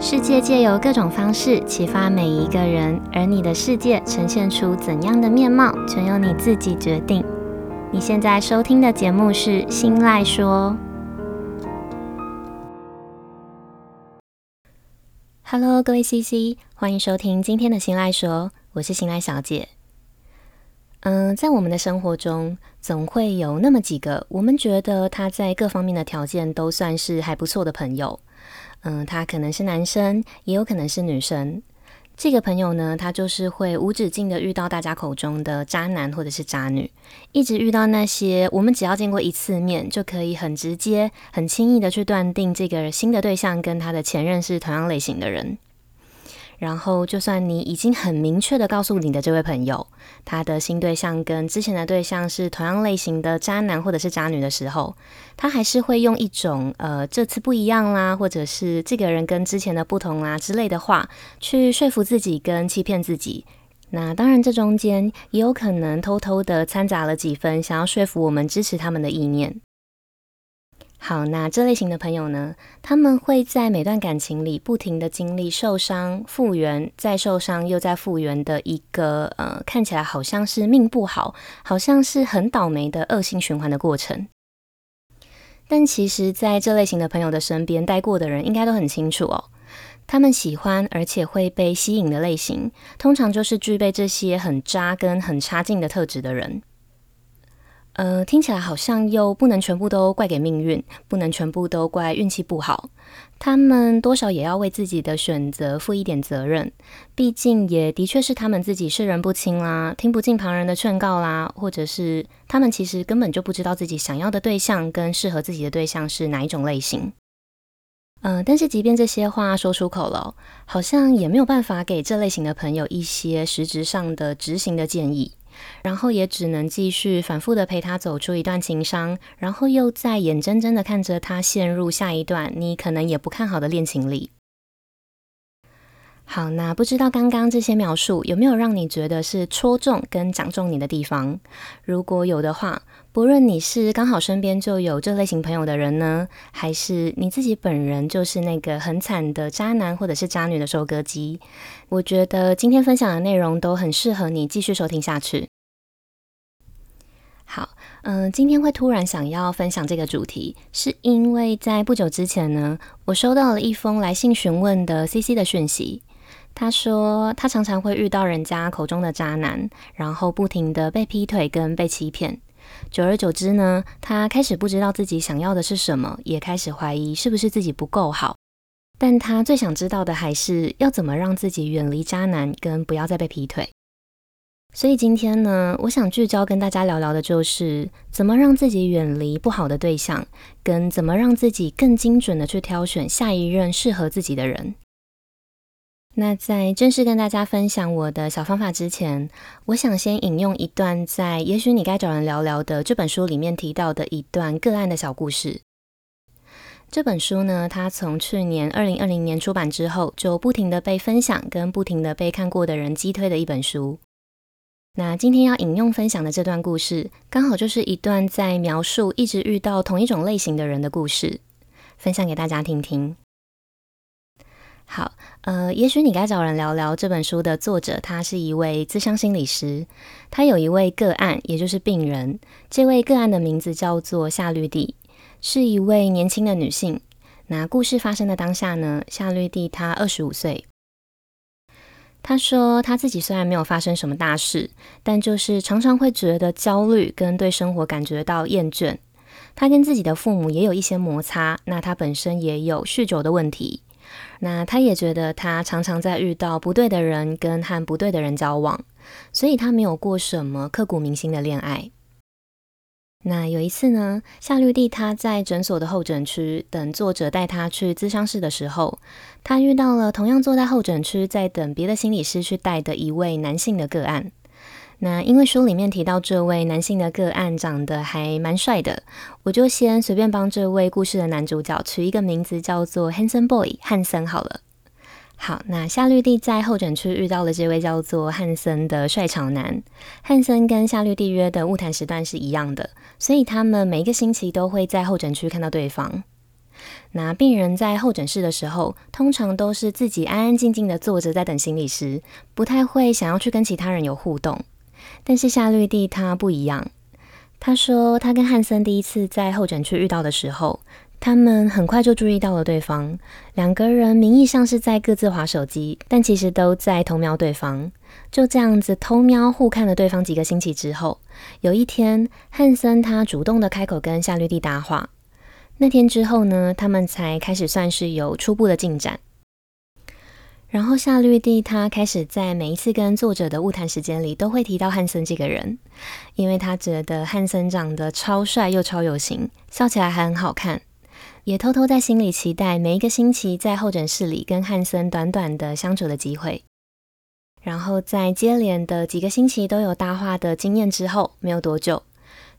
世界借由各种方式启发每一个人，而你的世界呈现出怎样的面貌，全由你自己决定。你现在收听的节目是《新赖说》。Hello，各位 CC，欢迎收听今天的《新赖说》，我是新赖小姐。嗯，在我们的生活中，总会有那么几个我们觉得他在各方面的条件都算是还不错的朋友。嗯，他可能是男生，也有可能是女生。这个朋友呢，他就是会无止境的遇到大家口中的渣男或者是渣女，一直遇到那些我们只要见过一次面，就可以很直接、很轻易的去断定这个新的对象跟他的前任是同样类型的人。然后，就算你已经很明确的告诉你的这位朋友，他的新对象跟之前的对象是同样类型的渣男或者是渣女的时候，他还是会用一种呃这次不一样啦，或者是这个人跟之前的不同啦之类的话，去说服自己跟欺骗自己。那当然，这中间也有可能偷偷的掺杂了几分想要说服我们支持他们的意念。好，那这类型的朋友呢，他们会在每段感情里不停的经历受伤、复原、再受伤又再复原的一个呃，看起来好像是命不好，好像是很倒霉的恶性循环的过程。但其实，在这类型的朋友的身边待过的人，应该都很清楚哦，他们喜欢而且会被吸引的类型，通常就是具备这些很渣跟很差劲的特质的人。呃，听起来好像又不能全部都怪给命运，不能全部都怪运气不好。他们多少也要为自己的选择负一点责任，毕竟也的确是他们自己识人不清啦，听不进旁人的劝告啦，或者是他们其实根本就不知道自己想要的对象跟适合自己的对象是哪一种类型。呃，但是即便这些话说出口了，好像也没有办法给这类型的朋友一些实质上的执行的建议。然后也只能继续反复的陪他走出一段情伤，然后又在眼睁睁的看着他陷入下一段你可能也不看好的恋情里。好，那不知道刚刚这些描述有没有让你觉得是戳中跟讲中你的地方？如果有的话，不论你是刚好身边就有这类型朋友的人呢，还是你自己本人就是那个很惨的渣男或者是渣女的收割机，我觉得今天分享的内容都很适合你继续收听下去。好，嗯、今天会突然想要分享这个主题，是因为在不久之前呢，我收到了一封来信询问的 CC 的讯息。他说，他常常会遇到人家口中的渣男，然后不停的被劈腿跟被欺骗。久而久之呢，他开始不知道自己想要的是什么，也开始怀疑是不是自己不够好。但他最想知道的还是要怎么让自己远离渣男，跟不要再被劈腿。所以今天呢，我想聚焦跟大家聊聊的就是怎么让自己远离不好的对象，跟怎么让自己更精准的去挑选下一任适合自己的人。那在正式跟大家分享我的小方法之前，我想先引用一段在《也许你该找人聊聊》的这本书里面提到的一段个案的小故事。这本书呢，它从去年二零二零年出版之后，就不停的被分享跟不停的被看过的人击推的一本书。那今天要引用分享的这段故事，刚好就是一段在描述一直遇到同一种类型的人的故事，分享给大家听听。好，呃，也许你该找人聊聊这本书的作者，他是一位咨商心理师，他有一位个案，也就是病人。这位个案的名字叫做夏绿蒂，是一位年轻的女性。那故事发生的当下呢，夏绿蒂她二十五岁。她说，她自己虽然没有发生什么大事，但就是常常会觉得焦虑，跟对生活感觉到厌倦。她跟自己的父母也有一些摩擦，那她本身也有酗酒的问题。那他也觉得他常常在遇到不对的人跟和不对的人交往，所以他没有过什么刻骨铭心的恋爱。那有一次呢，夏绿蒂他在诊所的候诊区等作者带他去咨商室的时候，他遇到了同样坐在候诊区在等别的心理师去带的一位男性的个案。那因为书里面提到这位男性的个案长得还蛮帅的，我就先随便帮这位故事的男主角取一个名字，叫做 Handsome Boy 汉森好了。好，那夏绿蒂在候诊区遇到了这位叫做汉森的帅潮男。汉森跟夏绿蒂约的物谈时段是一样的，所以他们每一个星期都会在候诊区看到对方。那病人在候诊室的时候，通常都是自己安安静静的坐着在等心理师，不太会想要去跟其他人有互动。但是夏绿蒂她不一样，她说她跟汉森第一次在候诊区遇到的时候，他们很快就注意到了对方，两个人名义上是在各自划手机，但其实都在偷瞄对方。就这样子偷瞄互看了对方几个星期之后，有一天汉森他主动的开口跟夏绿蒂搭话。那天之后呢，他们才开始算是有初步的进展。然后夏绿蒂他开始在每一次跟作者的晤谈时间里都会提到汉森这个人，因为他觉得汉森长得超帅又超有型，笑起来还很好看，也偷偷在心里期待每一个星期在候诊室里跟汉森短短的相处的机会。然后在接连的几个星期都有搭话的经验之后，没有多久，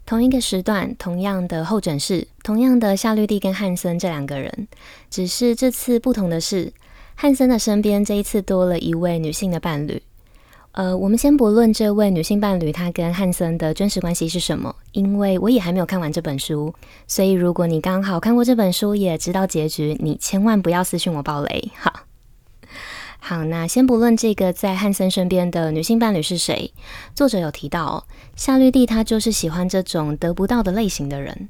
同一个时段、同样的候诊室、同样的夏绿蒂跟汉森这两个人，只是这次不同的是，汉森的身边这一次多了一位女性的伴侣。呃，我们先不论这位女性伴侣她跟汉森的真实关系是什么，因为我也还没有看完这本书，所以如果你刚好看过这本书，也知道结局，你千万不要私信我爆雷，好。好，那先不论这个在汉森身边的女性伴侣是谁，作者有提到，夏绿蒂她就是喜欢这种得不到的类型的人，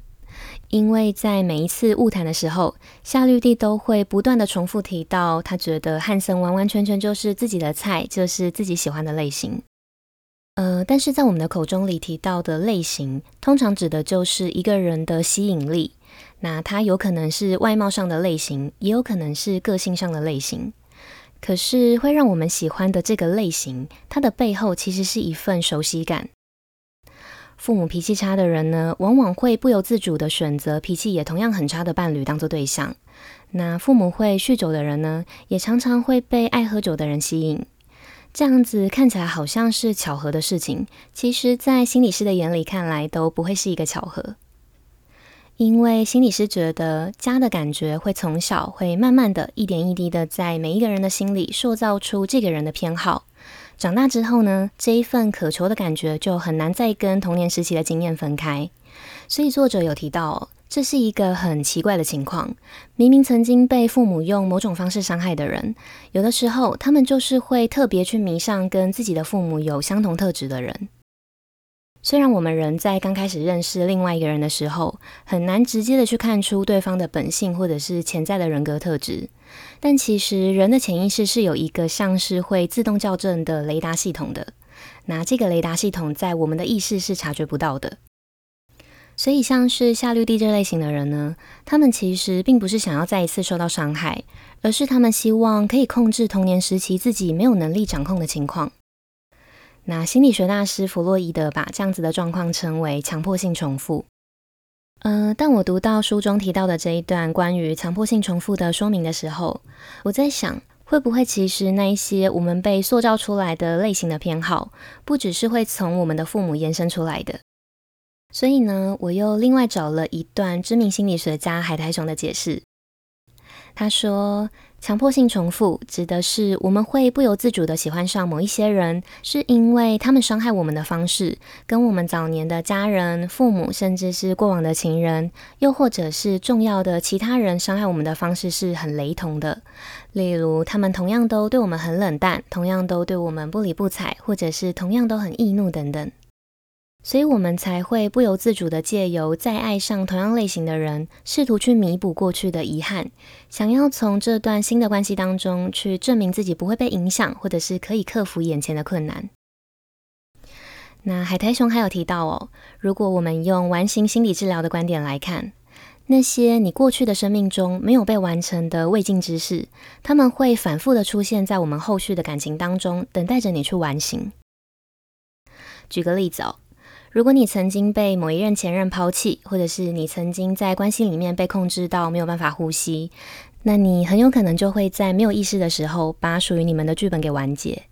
因为在每一次晤谈的时候，夏绿蒂都会不断的重复提到，她觉得汉森完完全全就是自己的菜，就是自己喜欢的类型。呃，但是在我们的口中里提到的类型，通常指的就是一个人的吸引力，那他有可能是外貌上的类型，也有可能是个性上的类型。可是会让我们喜欢的这个类型，它的背后其实是一份熟悉感。父母脾气差的人呢，往往会不由自主的选择脾气也同样很差的伴侣当做对象。那父母会酗酒的人呢，也常常会被爱喝酒的人吸引。这样子看起来好像是巧合的事情，其实在心理师的眼里看来都不会是一个巧合。因为心理师觉得家的感觉会从小会慢慢的一点一滴的在每一个人的心里塑造出这个人的偏好，长大之后呢，这一份渴求的感觉就很难再跟童年时期的经验分开。所以作者有提到，这是一个很奇怪的情况，明明曾经被父母用某种方式伤害的人，有的时候他们就是会特别去迷上跟自己的父母有相同特质的人。虽然我们人在刚开始认识另外一个人的时候，很难直接的去看出对方的本性或者是潜在的人格特质，但其实人的潜意识是有一个像是会自动校正的雷达系统的。那这个雷达系统在我们的意识是察觉不到的。所以像是夏绿蒂这类型的人呢，他们其实并不是想要再一次受到伤害，而是他们希望可以控制童年时期自己没有能力掌控的情况。那心理学大师弗洛伊德把这样子的状况称为强迫性重复。呃，当我读到书中提到的这一段关于强迫性重复的说明的时候，我在想，会不会其实那一些我们被塑造出来的类型的偏好，不只是会从我们的父母延伸出来的？所以呢，我又另外找了一段知名心理学家海苔熊的解释。他说，强迫性重复指的是我们会不由自主地喜欢上某一些人，是因为他们伤害我们的方式跟我们早年的家人、父母，甚至是过往的情人，又或者是重要的其他人伤害我们的方式是很雷同的。例如，他们同样都对我们很冷淡，同样都对我们不理不睬，或者是同样都很易怒等等。所以我们才会不由自主地借由再爱上同样类型的人，试图去弥补过去的遗憾，想要从这段新的关系当中去证明自己不会被影响，或者是可以克服眼前的困难。那海苔熊还有提到哦，如果我们用完形心理治疗的观点来看，那些你过去的生命中没有被完成的未尽之事，他们会反复的出现在我们后续的感情当中，等待着你去完形。举个例子哦。如果你曾经被某一任前任抛弃，或者是你曾经在关系里面被控制到没有办法呼吸，那你很有可能就会在没有意识的时候把属于你们的剧本给完结。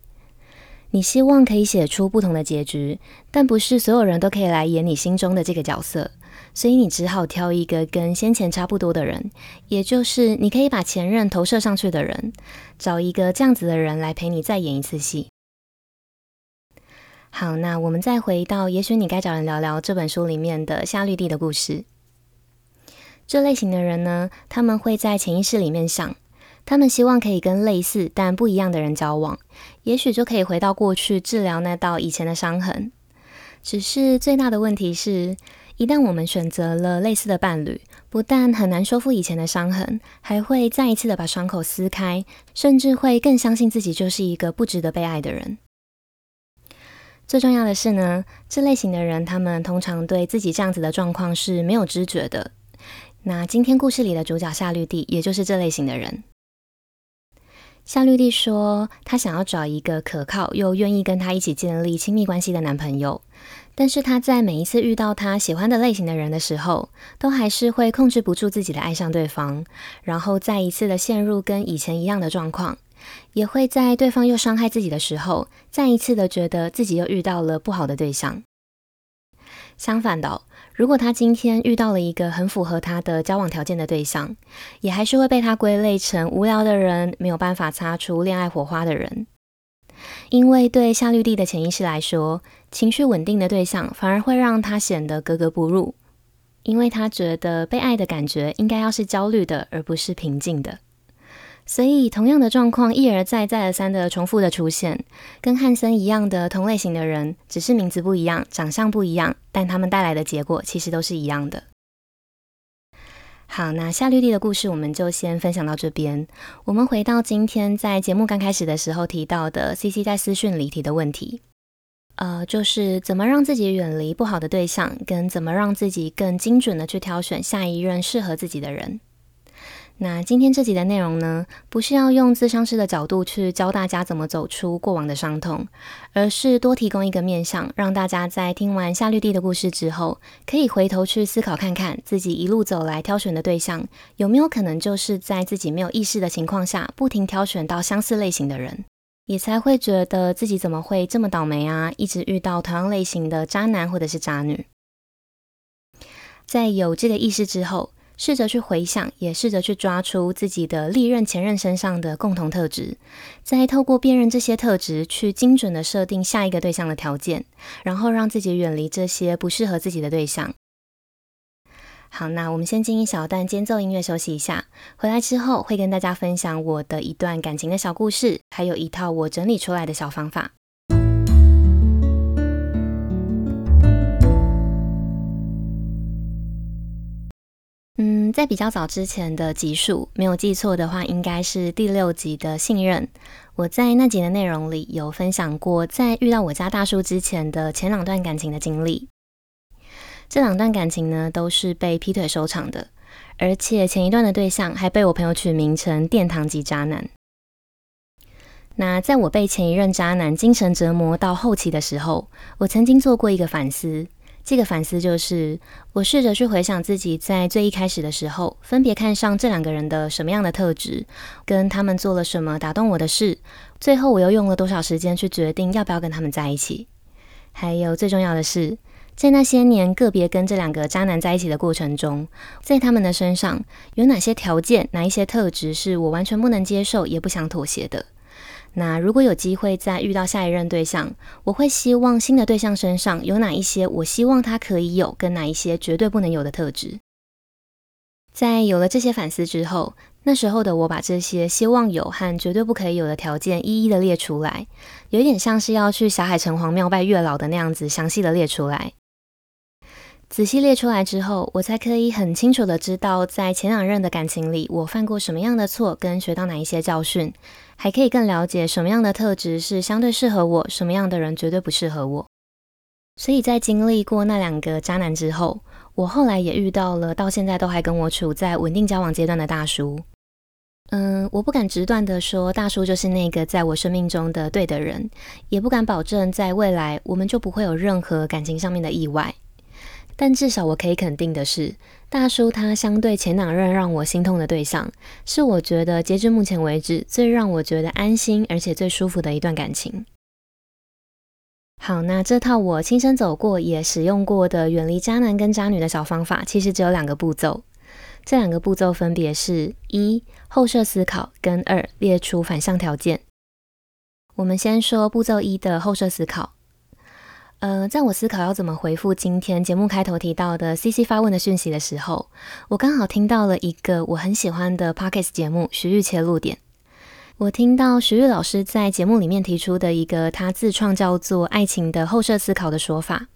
你希望可以写出不同的结局，但不是所有人都可以来演你心中的这个角色，所以你只好挑一个跟先前差不多的人，也就是你可以把前任投射上去的人，找一个这样子的人来陪你再演一次戏。好，那我们再回到，也许你该找人聊聊这本书里面的夏绿蒂的故事。这类型的人呢，他们会在潜意识里面想，他们希望可以跟类似但不一样的人交往，也许就可以回到过去治疗那道以前的伤痕。只是最大的问题是，一旦我们选择了类似的伴侣，不但很难修复以前的伤痕，还会再一次的把伤口撕开，甚至会更相信自己就是一个不值得被爱的人。最重要的是呢，这类型的人，他们通常对自己这样子的状况是没有知觉的。那今天故事里的主角夏绿蒂，也就是这类型的人。夏绿蒂说，她想要找一个可靠又愿意跟她一起建立亲密关系的男朋友，但是她在每一次遇到她喜欢的类型的人的时候，都还是会控制不住自己的爱上对方，然后再一次的陷入跟以前一样的状况。也会在对方又伤害自己的时候，再一次的觉得自己又遇到了不好的对象。相反的，如果他今天遇到了一个很符合他的交往条件的对象，也还是会被他归类成无聊的人，没有办法擦出恋爱火花的人。因为对夏绿蒂的潜意识来说，情绪稳定的对象反而会让他显得格格不入，因为他觉得被爱的感觉应该要是焦虑的，而不是平静的。所以，同样的状况一而再、再而三的重复的出现，跟汉森一样的同类型的人，只是名字不一样、长相不一样，但他们带来的结果其实都是一样的。好，那夏绿蒂的故事我们就先分享到这边。我们回到今天在节目刚开始的时候提到的 CC 在私讯里提的问题，呃，就是怎么让自己远离不好的对象，跟怎么让自己更精准的去挑选下一任适合自己的人。那今天这集的内容呢，不是要用自伤师的角度去教大家怎么走出过往的伤痛，而是多提供一个面向，让大家在听完夏绿蒂的故事之后，可以回头去思考看看自己一路走来挑选的对象，有没有可能就是在自己没有意识的情况下，不停挑选到相似类型的人，也才会觉得自己怎么会这么倒霉啊，一直遇到同样类型的渣男或者是渣女。在有这个意识之后，试着去回想，也试着去抓出自己的历任前任身上的共同特质，再透过辨认这些特质，去精准的设定下一个对象的条件，然后让自己远离这些不适合自己的对象。好，那我们先进一小段间奏音乐休息一下，回来之后会跟大家分享我的一段感情的小故事，还有一套我整理出来的小方法。嗯，在比较早之前的集数，没有记错的话，应该是第六集的信任。我在那集的内容里有分享过，在遇到我家大叔之前的前两段感情的经历。这两段感情呢，都是被劈腿收场的，而且前一段的对象还被我朋友取名成“殿堂级渣男”。那在我被前一任渣男精神折磨到后期的时候，我曾经做过一个反思。这个反思就是，我试着去回想自己在最一开始的时候，分别看上这两个人的什么样的特质，跟他们做了什么打动我的事，最后我又用了多少时间去决定要不要跟他们在一起。还有最重要的是，在那些年个别跟这两个渣男在一起的过程中，在他们的身上有哪些条件、哪一些特质是我完全不能接受也不想妥协的。那如果有机会再遇到下一任对象，我会希望新的对象身上有哪一些我希望他可以有，跟哪一些绝对不能有的特质。在有了这些反思之后，那时候的我把这些希望有和绝对不可以有的条件一一的列出来，有点像是要去霞海城隍庙拜月老的那样子，详细的列出来。仔细列出来之后，我才可以很清楚的知道，在前两任的感情里，我犯过什么样的错，跟学到哪一些教训，还可以更了解什么样的特质是相对适合我，什么样的人绝对不适合我。所以在经历过那两个渣男之后，我后来也遇到了到现在都还跟我处在稳定交往阶段的大叔。嗯，我不敢直断的说大叔就是那个在我生命中的对的人，也不敢保证在未来我们就不会有任何感情上面的意外。但至少我可以肯定的是，大叔他相对前两任让我心痛的对象，是我觉得截至目前为止最让我觉得安心而且最舒服的一段感情。好，那这套我亲身走过也使用过的远离渣男跟渣女的小方法，其实只有两个步骤。这两个步骤分别是：一、后设思考，跟二、列出反向条件。我们先说步骤一的后设思考。呃，在我思考要怎么回复今天节目开头提到的 CC 发问的讯息的时候，我刚好听到了一个我很喜欢的 Podcast 节目《徐玉切入点》。我听到徐玉老师在节目里面提出的一个他自创叫做“爱情的后设思考”的说法，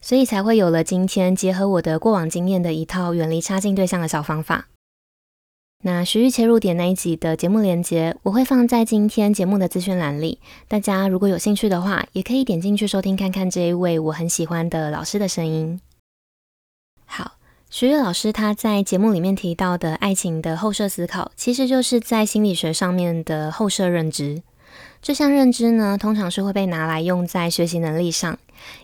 所以才会有了今天结合我的过往经验的一套远离差劲对象的小方法。那徐豫切入点那一集的节目连接，我会放在今天节目的资讯栏里。大家如果有兴趣的话，也可以点进去收听看看这一位我很喜欢的老师的声音。好，徐玉老师他在节目里面提到的爱情的后设思考，其实就是在心理学上面的后设认知。这项认知呢，通常是会被拿来用在学习能力上。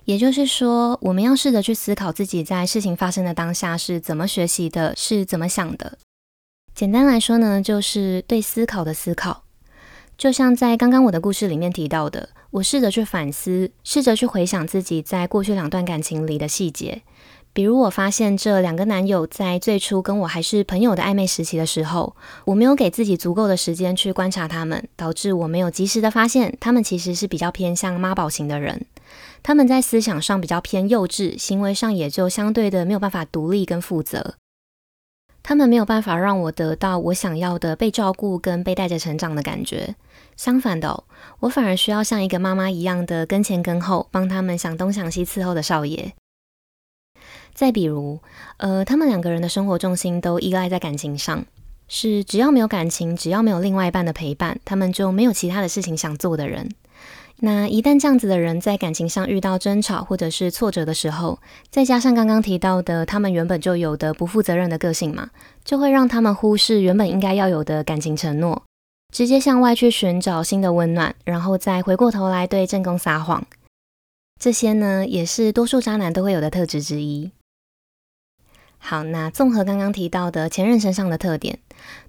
也就是说，我们要试着去思考自己在事情发生的当下是怎么学习的，是怎么想的。简单来说呢，就是对思考的思考。就像在刚刚我的故事里面提到的，我试着去反思，试着去回想自己在过去两段感情里的细节。比如，我发现这两个男友在最初跟我还是朋友的暧昧时期的时候，我没有给自己足够的时间去观察他们，导致我没有及时的发现他们其实是比较偏向妈宝型的人。他们在思想上比较偏幼稚，行为上也就相对的没有办法独立跟负责。他们没有办法让我得到我想要的被照顾跟被带着成长的感觉。相反的，我反而需要像一个妈妈一样的跟前跟后，帮他们想东想西伺候的少爷。再比如，呃，他们两个人的生活重心都依赖在感情上，是只要没有感情，只要没有另外一半的陪伴，他们就没有其他的事情想做的人。那一旦这样子的人在感情上遇到争吵或者是挫折的时候，再加上刚刚提到的他们原本就有的不负责任的个性嘛，就会让他们忽视原本应该要有的感情承诺，直接向外去寻找新的温暖，然后再回过头来对正宫撒谎。这些呢，也是多数渣男都会有的特质之一。好，那综合刚刚提到的前任身上的特点，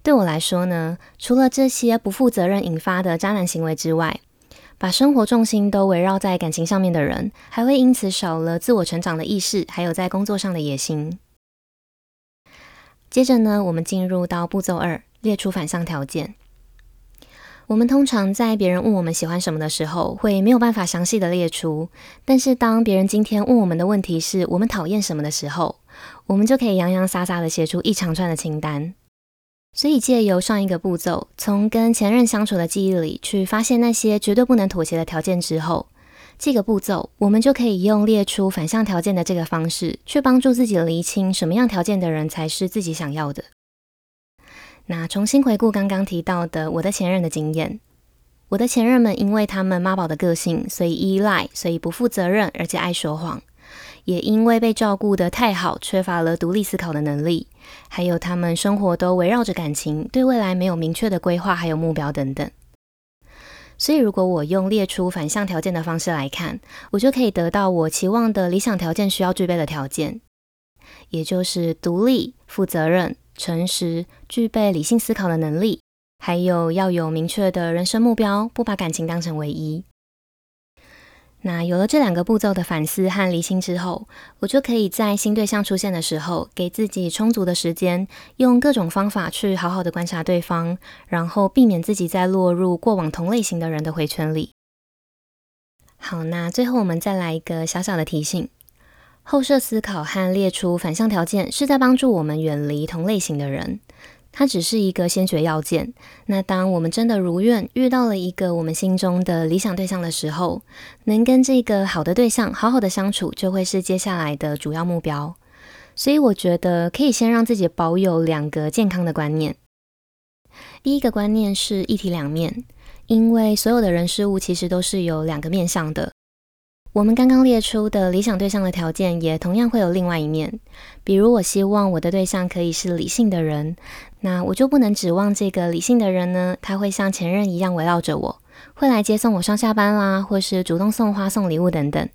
对我来说呢，除了这些不负责任引发的渣男行为之外，把生活重心都围绕在感情上面的人，还会因此少了自我成长的意识，还有在工作上的野心。接着呢，我们进入到步骤二，列出反向条件。我们通常在别人问我们喜欢什么的时候，会没有办法详细的列出，但是当别人今天问我们的问题是我们讨厌什么的时候，我们就可以洋洋洒洒的写出一长串的清单。所以，借由上一个步骤，从跟前任相处的记忆里去发现那些绝对不能妥协的条件之后，这个步骤我们就可以用列出反向条件的这个方式，去帮助自己厘清什么样条件的人才是自己想要的。那重新回顾刚刚提到的我的前任的经验，我的前任们因为他们妈宝的个性，所以依赖，所以不负责任，而且爱说谎。也因为被照顾得太好，缺乏了独立思考的能力，还有他们生活都围绕着感情，对未来没有明确的规划，还有目标等等。所以，如果我用列出反向条件的方式来看，我就可以得到我期望的理想条件需要具备的条件，也就是独立、负责任、诚实、具备理性思考的能力，还有要有明确的人生目标，不把感情当成唯一。那有了这两个步骤的反思和厘清之后，我就可以在新对象出现的时候，给自己充足的时间，用各种方法去好好的观察对方，然后避免自己再落入过往同类型的人的回圈里。好，那最后我们再来一个小小的提醒：后设思考和列出反向条件，是在帮助我们远离同类型的人。它只是一个先决要件。那当我们真的如愿遇到了一个我们心中的理想对象的时候，能跟这个好的对象好好的相处，就会是接下来的主要目标。所以我觉得可以先让自己保有两个健康的观念。第一个观念是一体两面，因为所有的人事物其实都是有两个面向的。我们刚刚列出的理想对象的条件，也同样会有另外一面。比如，我希望我的对象可以是理性的人，那我就不能指望这个理性的人呢，他会像前任一样围绕着我，会来接送我上下班啦，或是主动送花、送礼物等等。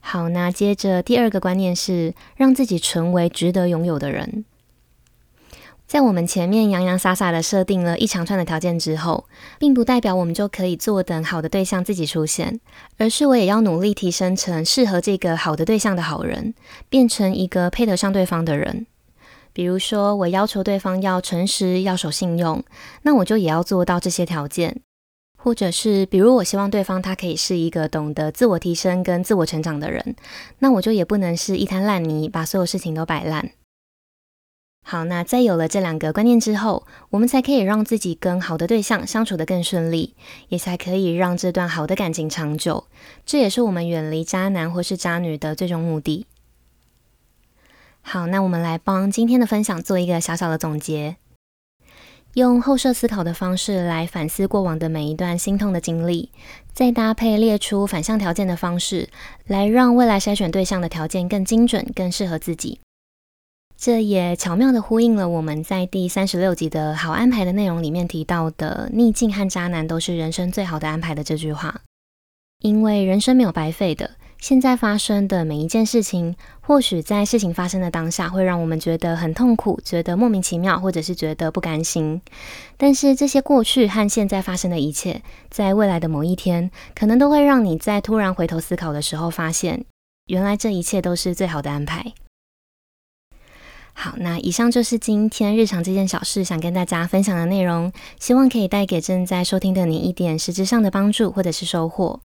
好，那接着第二个观念是，让自己成为值得拥有的人。在我们前面洋洋洒洒的设定了一长串的条件之后，并不代表我们就可以坐等好的对象自己出现，而是我也要努力提升成适合这个好的对象的好人，变成一个配得上对方的人。比如说，我要求对方要诚实、要守信用，那我就也要做到这些条件。或者是比如我希望对方他可以是一个懂得自我提升跟自我成长的人，那我就也不能是一滩烂泥，把所有事情都摆烂。好，那在有了这两个观念之后，我们才可以让自己跟好的对象相处得更顺利，也才可以让这段好的感情长久。这也是我们远离渣男或是渣女的最终目的。好，那我们来帮今天的分享做一个小小的总结，用后设思考的方式来反思过往的每一段心痛的经历，再搭配列出反向条件的方式，来让未来筛选对象的条件更精准、更适合自己。这也巧妙地呼应了我们在第三十六集的好安排的内容里面提到的“逆境和渣男都是人生最好的安排”的这句话。因为人生没有白费的，现在发生的每一件事情，或许在事情发生的当下会让我们觉得很痛苦，觉得莫名其妙，或者是觉得不甘心。但是这些过去和现在发生的一切，在未来的某一天，可能都会让你在突然回头思考的时候，发现原来这一切都是最好的安排。好，那以上就是今天日常这件小事想跟大家分享的内容，希望可以带给正在收听的你一点实质上的帮助或者是收获。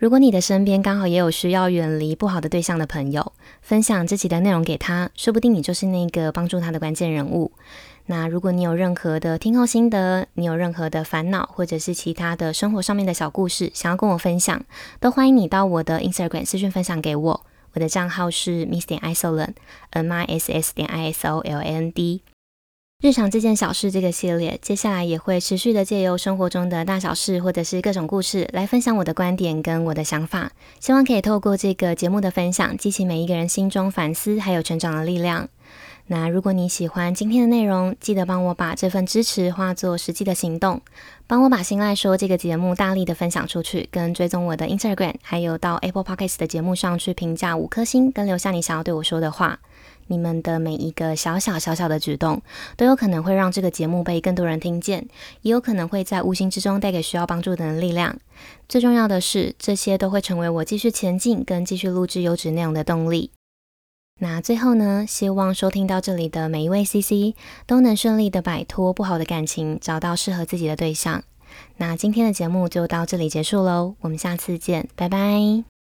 如果你的身边刚好也有需要远离不好的对象的朋友，分享这期的内容给他，说不定你就是那个帮助他的关键人物。那如果你有任何的听后心得，你有任何的烦恼，或者是其他的生活上面的小故事，想要跟我分享，都欢迎你到我的 Instagram 私讯分享给我。我的账号是 miss 点 isoland，m i s s 点 i s o l a n d。日常这件小事这个系列，接下来也会持续的借由生活中的大小事，或者是各种故事，来分享我的观点跟我的想法。希望可以透过这个节目的分享，激起每一个人心中反思还有成长的力量。那如果你喜欢今天的内容，记得帮我把这份支持化作实际的行动，帮我把心赖说这个节目大力的分享出去，跟追踪我的 Instagram，还有到 Apple Podcast 的节目上去评价五颗星，跟留下你想要对我说的话。你们的每一个小小小小的举动，都有可能会让这个节目被更多人听见，也有可能会在无形之中带给需要帮助的人力量。最重要的是，这些都会成为我继续前进跟继续录制优质内容的动力。那最后呢，希望收听到这里的每一位 CC 都能顺利的摆脱不好的感情，找到适合自己的对象。那今天的节目就到这里结束喽，我们下次见，拜拜。